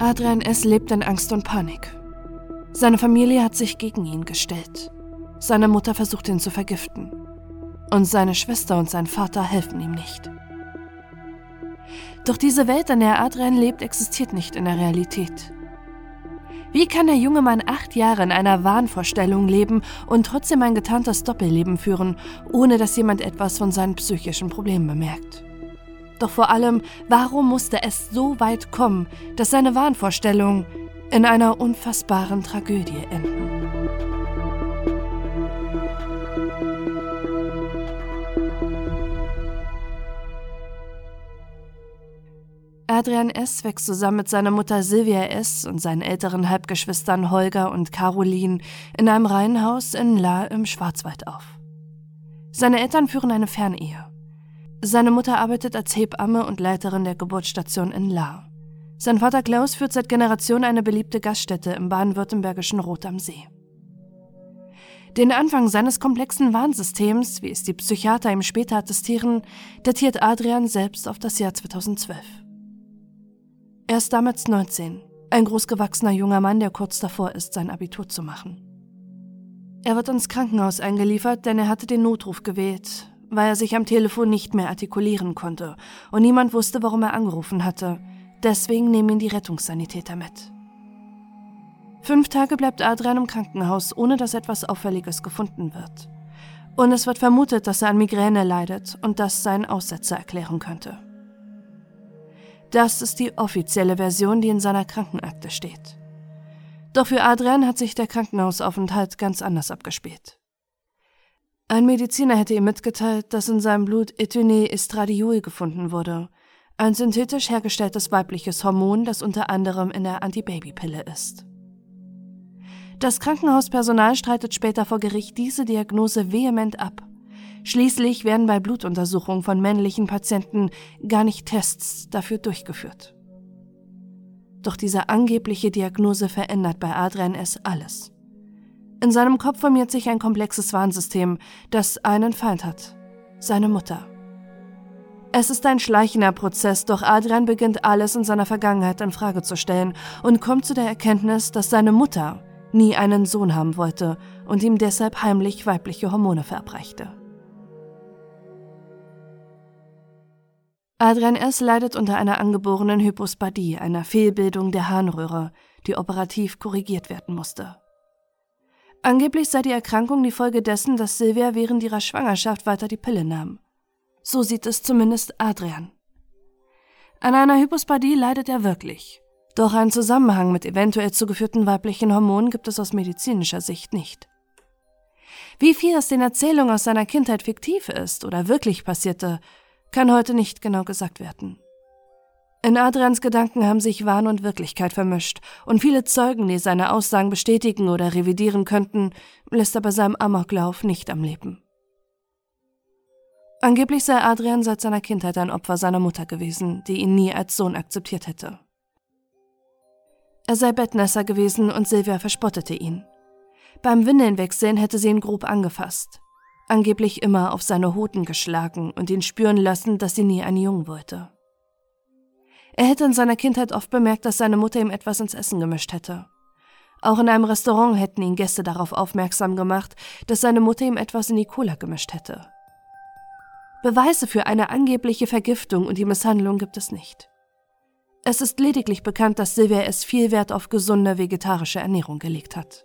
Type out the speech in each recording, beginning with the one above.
Adrian S. lebt in Angst und Panik. Seine Familie hat sich gegen ihn gestellt. Seine Mutter versucht ihn zu vergiften. Und seine Schwester und sein Vater helfen ihm nicht. Doch diese Welt, in der Adrian lebt, existiert nicht in der Realität. Wie kann der junge Mann acht Jahre in einer Wahnvorstellung leben und trotzdem ein getarntes Doppelleben führen, ohne dass jemand etwas von seinen psychischen Problemen bemerkt? Doch vor allem, warum musste es so weit kommen, dass seine Wahnvorstellungen in einer unfassbaren Tragödie enden? Adrian S. wächst zusammen mit seiner Mutter Sylvia S. und seinen älteren Halbgeschwistern Holger und Caroline in einem Reihenhaus in La im Schwarzwald auf. Seine Eltern führen eine Fernehe. Seine Mutter arbeitet als Hebamme und Leiterin der Geburtsstation in La. Sein Vater Klaus führt seit Generationen eine beliebte Gaststätte im baden-württembergischen Rot am See. Den Anfang seines komplexen Warnsystems, wie es die Psychiater ihm später attestieren, datiert Adrian selbst auf das Jahr 2012. Er ist damals 19, ein großgewachsener junger Mann, der kurz davor ist, sein Abitur zu machen. Er wird ins Krankenhaus eingeliefert, denn er hatte den Notruf gewählt, weil er sich am Telefon nicht mehr artikulieren konnte und niemand wusste, warum er angerufen hatte. Deswegen nehmen ihn die Rettungssanitäter mit. Fünf Tage bleibt Adrian im Krankenhaus, ohne dass etwas Auffälliges gefunden wird. Und es wird vermutet, dass er an Migräne leidet und das seinen Aussetzer erklären könnte. Das ist die offizielle Version, die in seiner Krankenakte steht. Doch für Adrian hat sich der Krankenhausaufenthalt ganz anders abgespielt. Ein Mediziner hätte ihm mitgeteilt, dass in seinem Blut Ethyne Estradiol gefunden wurde, ein synthetisch hergestelltes weibliches Hormon, das unter anderem in der Antibabypille ist. Das Krankenhauspersonal streitet später vor Gericht diese Diagnose vehement ab Schließlich werden bei Blutuntersuchungen von männlichen Patienten gar nicht Tests dafür durchgeführt. Doch diese angebliche Diagnose verändert bei Adrian S. alles. In seinem Kopf formiert sich ein komplexes Warnsystem, das einen Feind hat, seine Mutter. Es ist ein schleichender Prozess, doch Adrian beginnt alles in seiner Vergangenheit in Frage zu stellen und kommt zu der Erkenntnis, dass seine Mutter nie einen Sohn haben wollte und ihm deshalb heimlich weibliche Hormone verabreichte. Adrian S. leidet unter einer angeborenen Hypospadie, einer Fehlbildung der Harnröhre, die operativ korrigiert werden musste. Angeblich sei die Erkrankung die Folge dessen, dass Silvia während ihrer Schwangerschaft weiter die Pille nahm. So sieht es zumindest Adrian. An einer Hypospadie leidet er wirklich. Doch einen Zusammenhang mit eventuell zugeführten weiblichen Hormonen gibt es aus medizinischer Sicht nicht. Wie viel aus den Erzählungen aus seiner Kindheit fiktiv ist oder wirklich passierte, kann heute nicht genau gesagt werden. In Adrians Gedanken haben sich Wahn und Wirklichkeit vermischt, und viele Zeugen, die seine Aussagen bestätigen oder revidieren könnten, lässt er bei seinem Amoklauf nicht am Leben. Angeblich sei Adrian seit seiner Kindheit ein Opfer seiner Mutter gewesen, die ihn nie als Sohn akzeptiert hätte. Er sei Bettnässer gewesen und Silvia verspottete ihn. Beim Windelnwechseln hätte sie ihn grob angefasst angeblich immer auf seine Hoden geschlagen und ihn spüren lassen, dass sie nie einen Jungen wollte. Er hätte in seiner Kindheit oft bemerkt, dass seine Mutter ihm etwas ins Essen gemischt hätte. Auch in einem Restaurant hätten ihn Gäste darauf aufmerksam gemacht, dass seine Mutter ihm etwas in die Cola gemischt hätte. Beweise für eine angebliche Vergiftung und die Misshandlung gibt es nicht. Es ist lediglich bekannt, dass Silvia es viel Wert auf gesunde vegetarische Ernährung gelegt hat.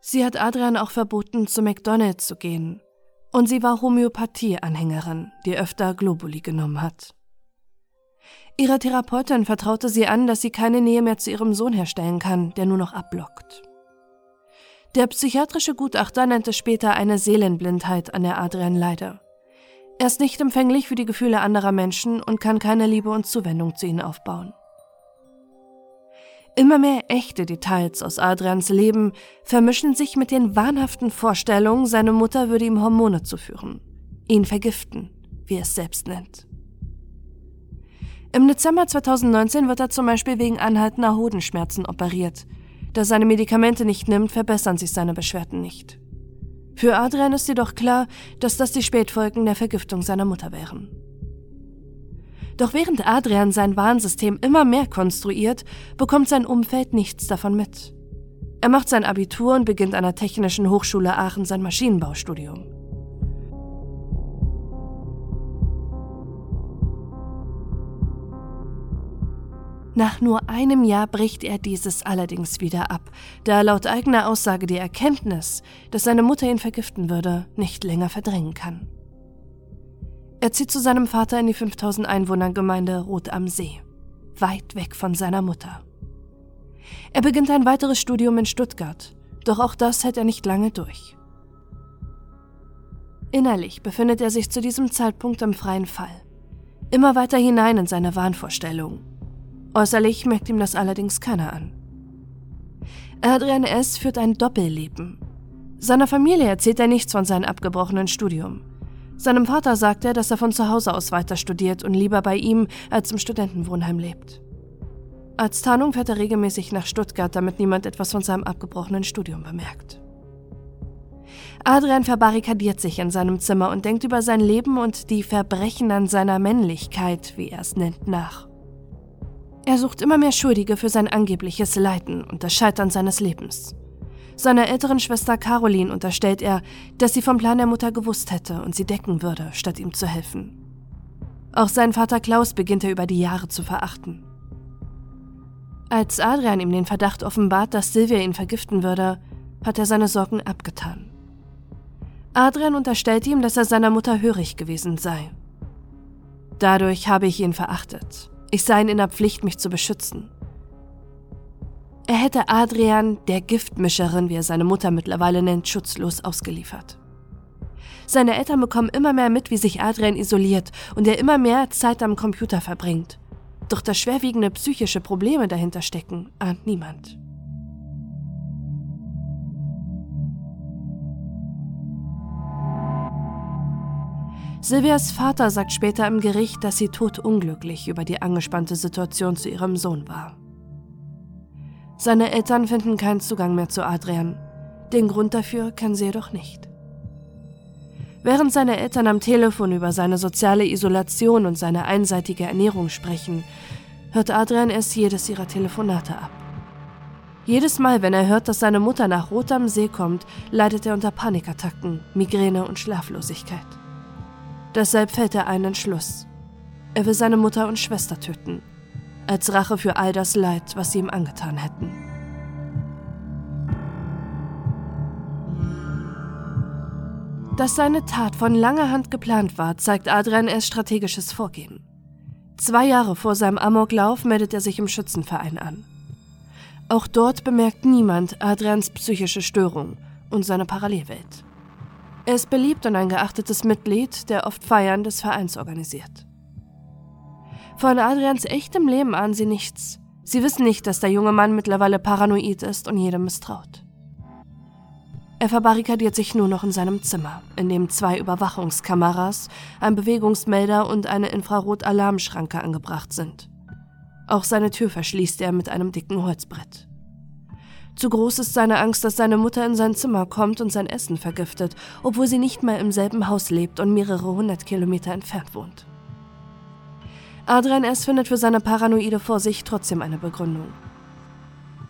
Sie hat Adrian auch verboten, zu McDonald's zu gehen. Und sie war Homöopathie-Anhängerin, die öfter Globuli genommen hat. Ihre Therapeutin vertraute sie an, dass sie keine Nähe mehr zu ihrem Sohn herstellen kann, der nur noch abblockt. Der psychiatrische Gutachter nannte später eine Seelenblindheit, an der Adrian leide. Er ist nicht empfänglich für die Gefühle anderer Menschen und kann keine Liebe und Zuwendung zu ihnen aufbauen. Immer mehr echte Details aus Adrians Leben vermischen sich mit den wahnhaften Vorstellungen, seine Mutter würde ihm Hormone zuführen, ihn vergiften, wie er es selbst nennt. Im Dezember 2019 wird er zum Beispiel wegen anhaltender Hodenschmerzen operiert. Da seine Medikamente nicht nimmt, verbessern sich seine Beschwerden nicht. Für Adrian ist jedoch klar, dass das die Spätfolgen der Vergiftung seiner Mutter wären. Doch während Adrian sein Warnsystem immer mehr konstruiert, bekommt sein Umfeld nichts davon mit. Er macht sein Abitur und beginnt an der Technischen Hochschule Aachen sein Maschinenbaustudium. Nach nur einem Jahr bricht er dieses allerdings wieder ab, da er laut eigener Aussage die Erkenntnis, dass seine Mutter ihn vergiften würde, nicht länger verdrängen kann. Er zieht zu seinem Vater in die 5000 Einwohner-Gemeinde Rot am See, weit weg von seiner Mutter. Er beginnt ein weiteres Studium in Stuttgart, doch auch das hält er nicht lange durch. Innerlich befindet er sich zu diesem Zeitpunkt im freien Fall, immer weiter hinein in seine Wahnvorstellungen Äußerlich merkt ihm das allerdings keiner an. Adrian S. führt ein Doppelleben. Seiner Familie erzählt er nichts von seinem abgebrochenen Studium. Seinem Vater sagt er, dass er von zu Hause aus weiter studiert und lieber bei ihm als im Studentenwohnheim lebt. Als Tarnung fährt er regelmäßig nach Stuttgart, damit niemand etwas von seinem abgebrochenen Studium bemerkt. Adrian verbarrikadiert sich in seinem Zimmer und denkt über sein Leben und die Verbrechen an seiner Männlichkeit, wie er es nennt, nach. Er sucht immer mehr Schuldige für sein angebliches Leiden und das Scheitern seines Lebens. Seiner älteren Schwester Caroline unterstellt er, dass sie vom Plan der Mutter gewusst hätte und sie decken würde, statt ihm zu helfen. Auch seinen Vater Klaus beginnt er über die Jahre zu verachten. Als Adrian ihm den Verdacht offenbart, dass Silvia ihn vergiften würde, hat er seine Sorgen abgetan. Adrian unterstellt ihm, dass er seiner Mutter hörig gewesen sei. Dadurch habe ich ihn verachtet. Ich sei in der Pflicht, mich zu beschützen. Er hätte Adrian, der Giftmischerin, wie er seine Mutter mittlerweile nennt, schutzlos ausgeliefert. Seine Eltern bekommen immer mehr mit, wie sich Adrian isoliert und er immer mehr Zeit am Computer verbringt. Doch dass schwerwiegende psychische Probleme dahinter stecken, ahnt niemand. Silvias Vater sagt später im Gericht, dass sie todunglücklich über die angespannte Situation zu ihrem Sohn war. Seine Eltern finden keinen Zugang mehr zu Adrian. Den Grund dafür kennen sie jedoch nicht. Während seine Eltern am Telefon über seine soziale Isolation und seine einseitige Ernährung sprechen, hört Adrian erst jedes ihrer Telefonate ab. Jedes Mal, wenn er hört, dass seine Mutter nach Rot am See kommt, leidet er unter Panikattacken, Migräne und Schlaflosigkeit. Deshalb fällt er einen Entschluss. Er will seine Mutter und Schwester töten, als Rache für all das Leid, was sie ihm angetan hätten. Dass seine Tat von langer Hand geplant war, zeigt Adrian erst strategisches Vorgehen. Zwei Jahre vor seinem Amoklauf meldet er sich im Schützenverein an. Auch dort bemerkt niemand Adrians psychische Störung und seine Parallelwelt. Er ist beliebt und ein geachtetes Mitglied, der oft Feiern des Vereins organisiert. Von Adrians echtem Leben ahnen sie nichts. Sie wissen nicht, dass der junge Mann mittlerweile paranoid ist und jedem misstraut. Er verbarrikadiert sich nur noch in seinem Zimmer, in dem zwei Überwachungskameras, ein Bewegungsmelder und eine Infrarot-Alarmschranke angebracht sind. Auch seine Tür verschließt er mit einem dicken Holzbrett. Zu groß ist seine Angst, dass seine Mutter in sein Zimmer kommt und sein Essen vergiftet, obwohl sie nicht mehr im selben Haus lebt und mehrere hundert Kilometer entfernt wohnt. Adrian S. findet für seine paranoide Vorsicht trotzdem eine Begründung.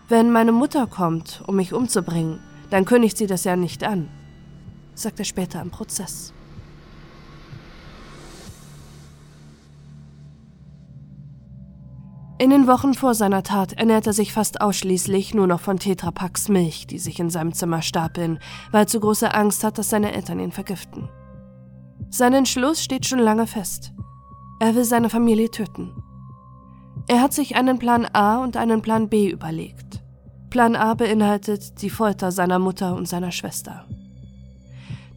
Wenn meine Mutter kommt, um mich umzubringen, dann kündigt sie das ja nicht an, sagt er später im Prozess. In den Wochen vor seiner Tat ernährt er sich fast ausschließlich nur noch von Tetrapacks Milch, die sich in seinem Zimmer stapeln, weil er zu große Angst hat, dass seine Eltern ihn vergiften. Sein Entschluss steht schon lange fest. Er will seine Familie töten. Er hat sich einen Plan A und einen Plan B überlegt. Plan A beinhaltet die Folter seiner Mutter und seiner Schwester.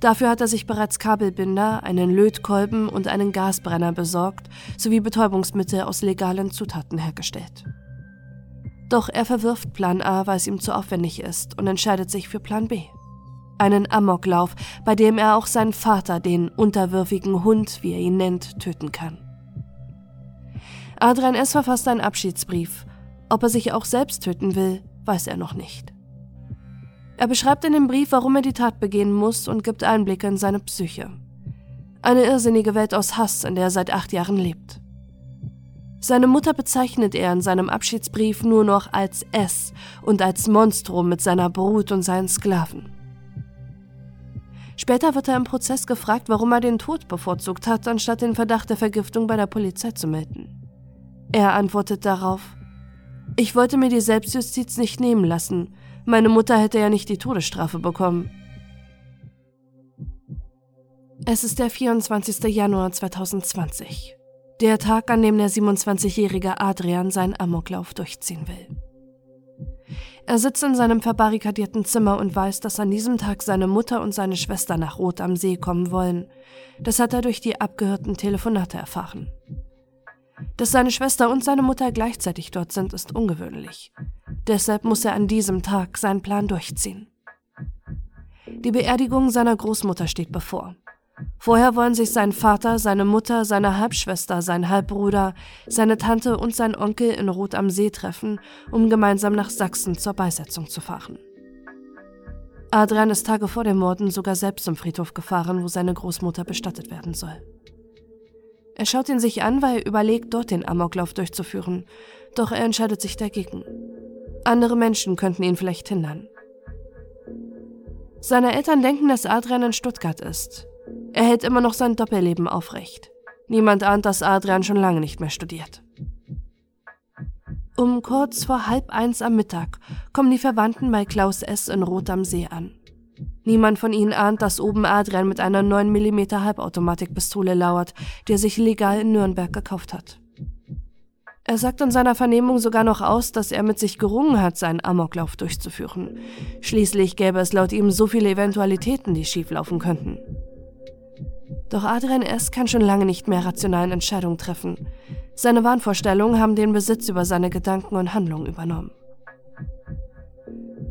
Dafür hat er sich bereits Kabelbinder, einen Lötkolben und einen Gasbrenner besorgt, sowie Betäubungsmittel aus legalen Zutaten hergestellt. Doch er verwirft Plan A, weil es ihm zu aufwendig ist, und entscheidet sich für Plan B. Einen Amoklauf, bei dem er auch seinen Vater, den unterwürfigen Hund, wie er ihn nennt, töten kann. Adrian S. verfasst einen Abschiedsbrief. Ob er sich auch selbst töten will, weiß er noch nicht. Er beschreibt in dem Brief, warum er die Tat begehen muss und gibt Einblicke in seine Psyche. Eine irrsinnige Welt aus Hass, in der er seit acht Jahren lebt. Seine Mutter bezeichnet er in seinem Abschiedsbrief nur noch als S und als Monstrum mit seiner Brut und seinen Sklaven. Später wird er im Prozess gefragt, warum er den Tod bevorzugt hat, anstatt den Verdacht der Vergiftung bei der Polizei zu melden. Er antwortet darauf, ich wollte mir die Selbstjustiz nicht nehmen lassen. Meine Mutter hätte ja nicht die Todesstrafe bekommen. Es ist der 24. Januar 2020. Der Tag, an dem der 27-jährige Adrian seinen Amoklauf durchziehen will. Er sitzt in seinem verbarrikadierten Zimmer und weiß, dass an diesem Tag seine Mutter und seine Schwester nach Rot am See kommen wollen. Das hat er durch die abgehörten Telefonate erfahren. Dass seine Schwester und seine Mutter gleichzeitig dort sind, ist ungewöhnlich. Deshalb muss er an diesem Tag seinen Plan durchziehen. Die Beerdigung seiner Großmutter steht bevor. Vorher wollen sich sein Vater, seine Mutter, seine Halbschwester, sein Halbbruder, seine Tante und sein Onkel in Rot am See treffen, um gemeinsam nach Sachsen zur Beisetzung zu fahren. Adrian ist Tage vor dem Morden sogar selbst zum Friedhof gefahren, wo seine Großmutter bestattet werden soll. Er schaut ihn sich an, weil er überlegt, dort den Amoklauf durchzuführen, doch er entscheidet sich dagegen. Andere Menschen könnten ihn vielleicht hindern. Seine Eltern denken, dass Adrian in Stuttgart ist, er hält immer noch sein Doppelleben aufrecht. Niemand ahnt, dass Adrian schon lange nicht mehr studiert. Um kurz vor halb eins am Mittag kommen die Verwandten bei Klaus S. in Rot am See an. Niemand von ihnen ahnt, dass oben Adrian mit einer 9 mm Halbautomatikpistole lauert, die er sich legal in Nürnberg gekauft hat. Er sagt in seiner Vernehmung sogar noch aus, dass er mit sich gerungen hat, seinen Amoklauf durchzuführen. Schließlich gäbe es laut ihm so viele Eventualitäten, die schieflaufen könnten. Doch Adrian S. kann schon lange nicht mehr rationalen Entscheidungen treffen. Seine Wahnvorstellungen haben den Besitz über seine Gedanken und Handlungen übernommen.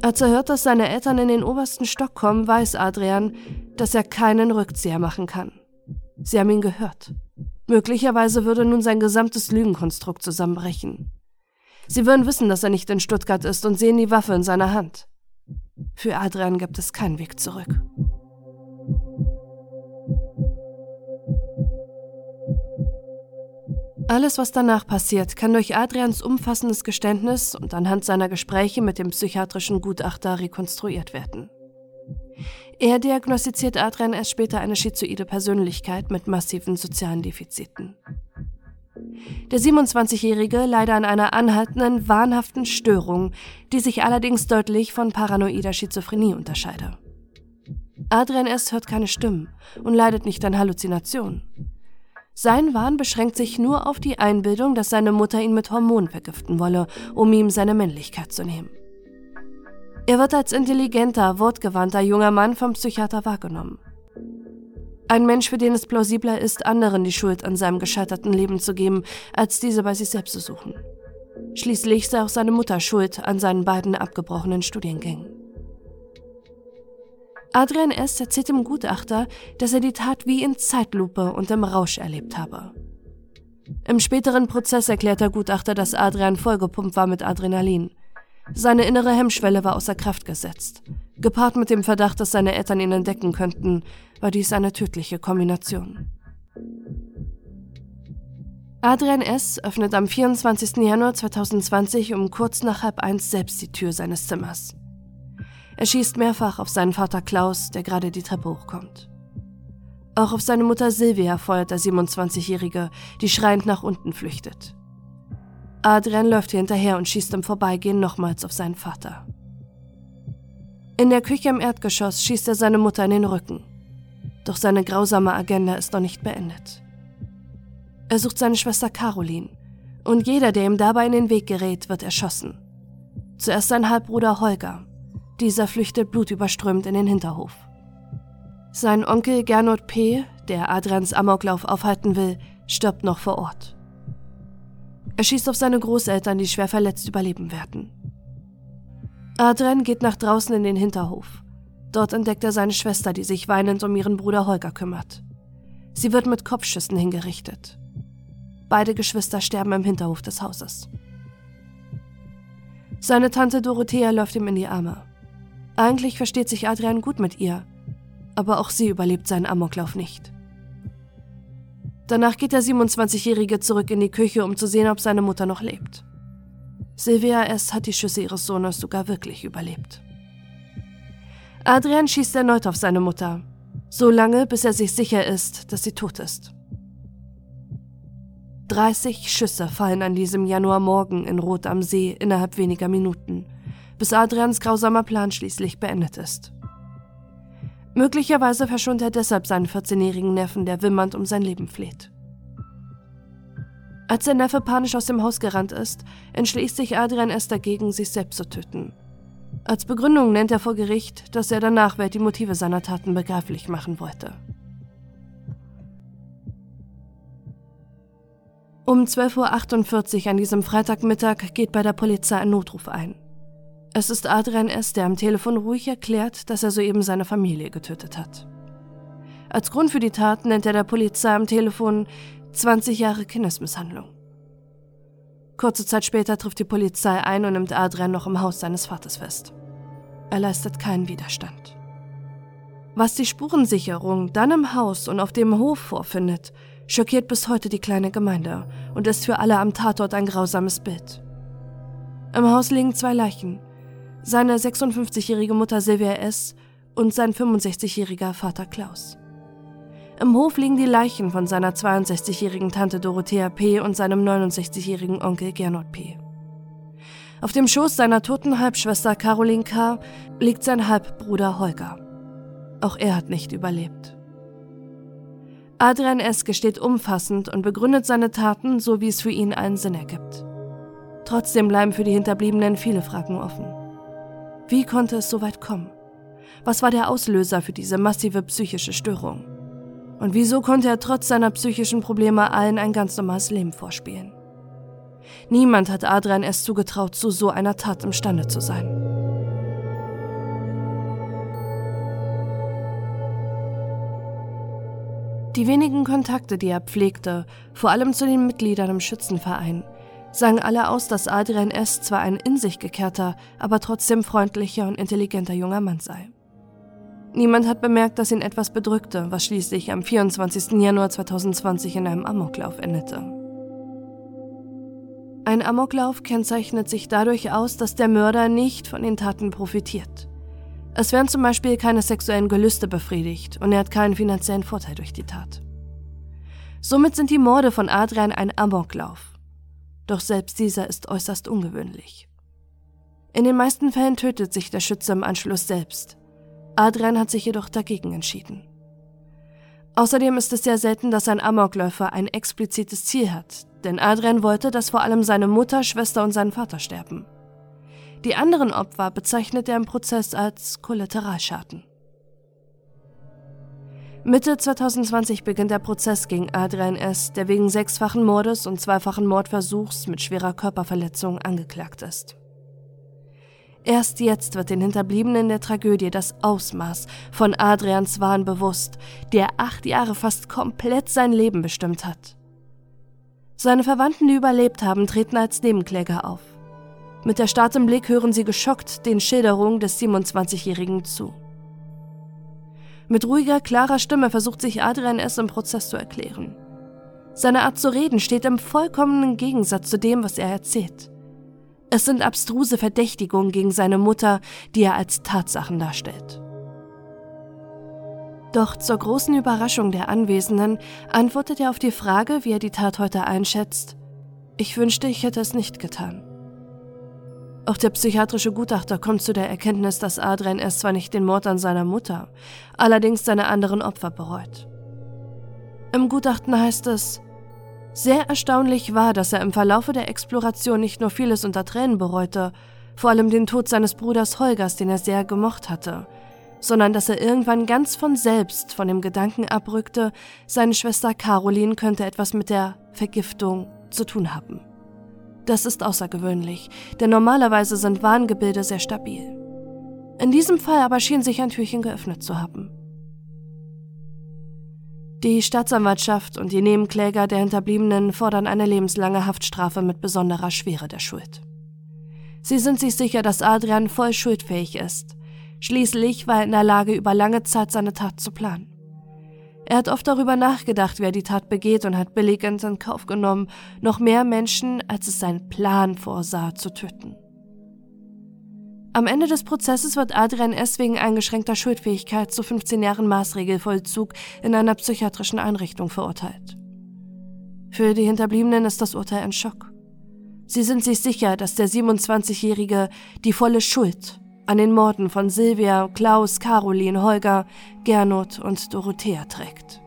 Als er hört, dass seine Eltern in den obersten Stock kommen, weiß Adrian, dass er keinen Rückzieher machen kann. Sie haben ihn gehört. Möglicherweise würde nun sein gesamtes Lügenkonstrukt zusammenbrechen. Sie würden wissen, dass er nicht in Stuttgart ist und sehen die Waffe in seiner Hand. Für Adrian gibt es keinen Weg zurück. Alles, was danach passiert, kann durch Adrians umfassendes Geständnis und anhand seiner Gespräche mit dem psychiatrischen Gutachter rekonstruiert werden. Er diagnostiziert Adrian erst später eine schizoide Persönlichkeit mit massiven sozialen Defiziten. Der 27-Jährige leide an einer anhaltenden, wahnhaften Störung, die sich allerdings deutlich von paranoider Schizophrenie unterscheide. Adrian S. hört keine Stimmen und leidet nicht an Halluzinationen. Sein Wahn beschränkt sich nur auf die Einbildung, dass seine Mutter ihn mit Hormonen vergiften wolle, um ihm seine Männlichkeit zu nehmen. Er wird als intelligenter, wortgewandter junger Mann vom Psychiater wahrgenommen. Ein Mensch, für den es plausibler ist, anderen die Schuld an seinem gescheiterten Leben zu geben, als diese bei sich selbst zu suchen. Schließlich sei auch seine Mutter schuld an seinen beiden abgebrochenen Studiengängen. Adrian S. erzählt dem Gutachter, dass er die Tat wie in Zeitlupe und im Rausch erlebt habe. Im späteren Prozess erklärt der Gutachter, dass Adrian vollgepumpt war mit Adrenalin. Seine innere Hemmschwelle war außer Kraft gesetzt. Gepaart mit dem Verdacht, dass seine Eltern ihn entdecken könnten, war dies eine tödliche Kombination. Adrian S. öffnet am 24. Januar 2020 um kurz nach halb eins selbst die Tür seines Zimmers. Er schießt mehrfach auf seinen Vater Klaus, der gerade die Treppe hochkommt. Auch auf seine Mutter Silvia feuert der 27-Jährige, die schreiend nach unten flüchtet. Adrian läuft ihr hinterher und schießt im Vorbeigehen nochmals auf seinen Vater. In der Küche im Erdgeschoss schießt er seine Mutter in den Rücken. Doch seine grausame Agenda ist noch nicht beendet. Er sucht seine Schwester Caroline und jeder, der ihm dabei in den Weg gerät, wird erschossen. Zuerst sein Halbbruder Holger, dieser flüchtet blutüberströmt in den Hinterhof. Sein Onkel Gernot P., der Adrians Amoklauf aufhalten will, stirbt noch vor Ort. Er schießt auf seine Großeltern, die schwer verletzt überleben werden. Adrian geht nach draußen in den Hinterhof. Dort entdeckt er seine Schwester, die sich weinend um ihren Bruder Holger kümmert. Sie wird mit Kopfschüssen hingerichtet. Beide Geschwister sterben im Hinterhof des Hauses. Seine Tante Dorothea läuft ihm in die Arme. Eigentlich versteht sich Adrian gut mit ihr, aber auch sie überlebt seinen Amoklauf nicht. Danach geht der 27-Jährige zurück in die Küche, um zu sehen, ob seine Mutter noch lebt. Silvia S. hat die Schüsse ihres Sohnes sogar wirklich überlebt. Adrian schießt erneut auf seine Mutter, so lange, bis er sich sicher ist, dass sie tot ist. 30 Schüsse fallen an diesem Januarmorgen in Rot am See innerhalb weniger Minuten, bis Adrians grausamer Plan schließlich beendet ist. Möglicherweise verschont er deshalb seinen 14-jährigen Neffen, der wimmernd um sein Leben fleht. Als der Neffe panisch aus dem Haus gerannt ist, entschließt sich Adrian erst dagegen, sich selbst zu töten. Als Begründung nennt er vor Gericht, dass er der Nachwelt die Motive seiner Taten begreiflich machen wollte. Um 12.48 Uhr an diesem Freitagmittag geht bei der Polizei ein Notruf ein. Es ist Adrian S., der am Telefon ruhig erklärt, dass er soeben seine Familie getötet hat. Als Grund für die Tat nennt er der Polizei am Telefon 20 Jahre Kindesmisshandlung. Kurze Zeit später trifft die Polizei ein und nimmt Adrian noch im Haus seines Vaters fest. Er leistet keinen Widerstand. Was die Spurensicherung dann im Haus und auf dem Hof vorfindet, schockiert bis heute die kleine Gemeinde und ist für alle am Tatort ein grausames Bild. Im Haus liegen zwei Leichen, seine 56-jährige Mutter Silvia S. und sein 65-jähriger Vater Klaus. Im Hof liegen die Leichen von seiner 62-jährigen Tante Dorothea P. und seinem 69-jährigen Onkel Gernot P. Auf dem Schoß seiner toten Halbschwester Caroline K. liegt sein Halbbruder Holger. Auch er hat nicht überlebt. Adrian S. gesteht umfassend und begründet seine Taten, so wie es für ihn einen Sinn ergibt. Trotzdem bleiben für die Hinterbliebenen viele Fragen offen. Wie konnte es so weit kommen? Was war der Auslöser für diese massive psychische Störung? Und wieso konnte er trotz seiner psychischen Probleme allen ein ganz normales Leben vorspielen? Niemand hat Adrian es zugetraut, zu so einer Tat imstande zu sein. Die wenigen Kontakte, die er pflegte, vor allem zu den Mitgliedern im Schützenverein, sagen alle aus, dass Adrian S. zwar ein in sich gekehrter, aber trotzdem freundlicher und intelligenter junger Mann sei. Niemand hat bemerkt, dass ihn etwas bedrückte, was schließlich am 24. Januar 2020 in einem Amoklauf endete. Ein Amoklauf kennzeichnet sich dadurch aus, dass der Mörder nicht von den Taten profitiert. Es werden zum Beispiel keine sexuellen Gelüste befriedigt und er hat keinen finanziellen Vorteil durch die Tat. Somit sind die Morde von Adrian ein Amoklauf. Doch selbst dieser ist äußerst ungewöhnlich. In den meisten Fällen tötet sich der Schütze im Anschluss selbst. Adrian hat sich jedoch dagegen entschieden. Außerdem ist es sehr selten, dass ein Amokläufer ein explizites Ziel hat, denn Adrian wollte, dass vor allem seine Mutter, Schwester und sein Vater sterben. Die anderen Opfer bezeichnet er im Prozess als Kollateralschaden. Mitte 2020 beginnt der Prozess gegen Adrian S., der wegen sechsfachen Mordes und zweifachen Mordversuchs mit schwerer Körperverletzung angeklagt ist. Erst jetzt wird den Hinterbliebenen der Tragödie das Ausmaß von Adrians Wahn bewusst, der acht Jahre fast komplett sein Leben bestimmt hat. Seine Verwandten, die überlebt haben, treten als Nebenkläger auf. Mit der Start im Blick hören sie geschockt den Schilderungen des 27-Jährigen zu. Mit ruhiger, klarer Stimme versucht sich Adrian S. im Prozess zu erklären. Seine Art zu reden steht im vollkommenen Gegensatz zu dem, was er erzählt. Es sind abstruse Verdächtigungen gegen seine Mutter, die er als Tatsachen darstellt. Doch zur großen Überraschung der Anwesenden antwortet er auf die Frage, wie er die Tat heute einschätzt. Ich wünschte, ich hätte es nicht getan. Auch der psychiatrische Gutachter kommt zu der Erkenntnis, dass Adrian erst zwar nicht den Mord an seiner Mutter, allerdings seine anderen Opfer bereut. Im Gutachten heißt es, sehr erstaunlich war, dass er im Verlaufe der Exploration nicht nur vieles unter Tränen bereute, vor allem den Tod seines Bruders Holgers, den er sehr gemocht hatte, sondern dass er irgendwann ganz von selbst von dem Gedanken abrückte, seine Schwester Caroline könnte etwas mit der Vergiftung zu tun haben. Das ist außergewöhnlich, denn normalerweise sind Warngebilde sehr stabil. In diesem Fall aber schien sich ein Türchen geöffnet zu haben. Die Staatsanwaltschaft und die Nebenkläger der Hinterbliebenen fordern eine lebenslange Haftstrafe mit besonderer Schwere der Schuld. Sie sind sich sicher, dass Adrian voll schuldfähig ist. Schließlich war er in der Lage, über lange Zeit seine Tat zu planen. Er hat oft darüber nachgedacht, wer die Tat begeht und hat billigend in Kauf genommen, noch mehr Menschen, als es sein Plan vorsah, zu töten. Am Ende des Prozesses wird Adrian S. wegen eingeschränkter Schuldfähigkeit zu 15 Jahren Maßregelvollzug in einer psychiatrischen Einrichtung verurteilt. Für die Hinterbliebenen ist das Urteil ein Schock. Sie sind sich sicher, dass der 27-Jährige die volle Schuld an den Morden von Silvia, Klaus, Caroline, Holger, Gernot und Dorothea trägt.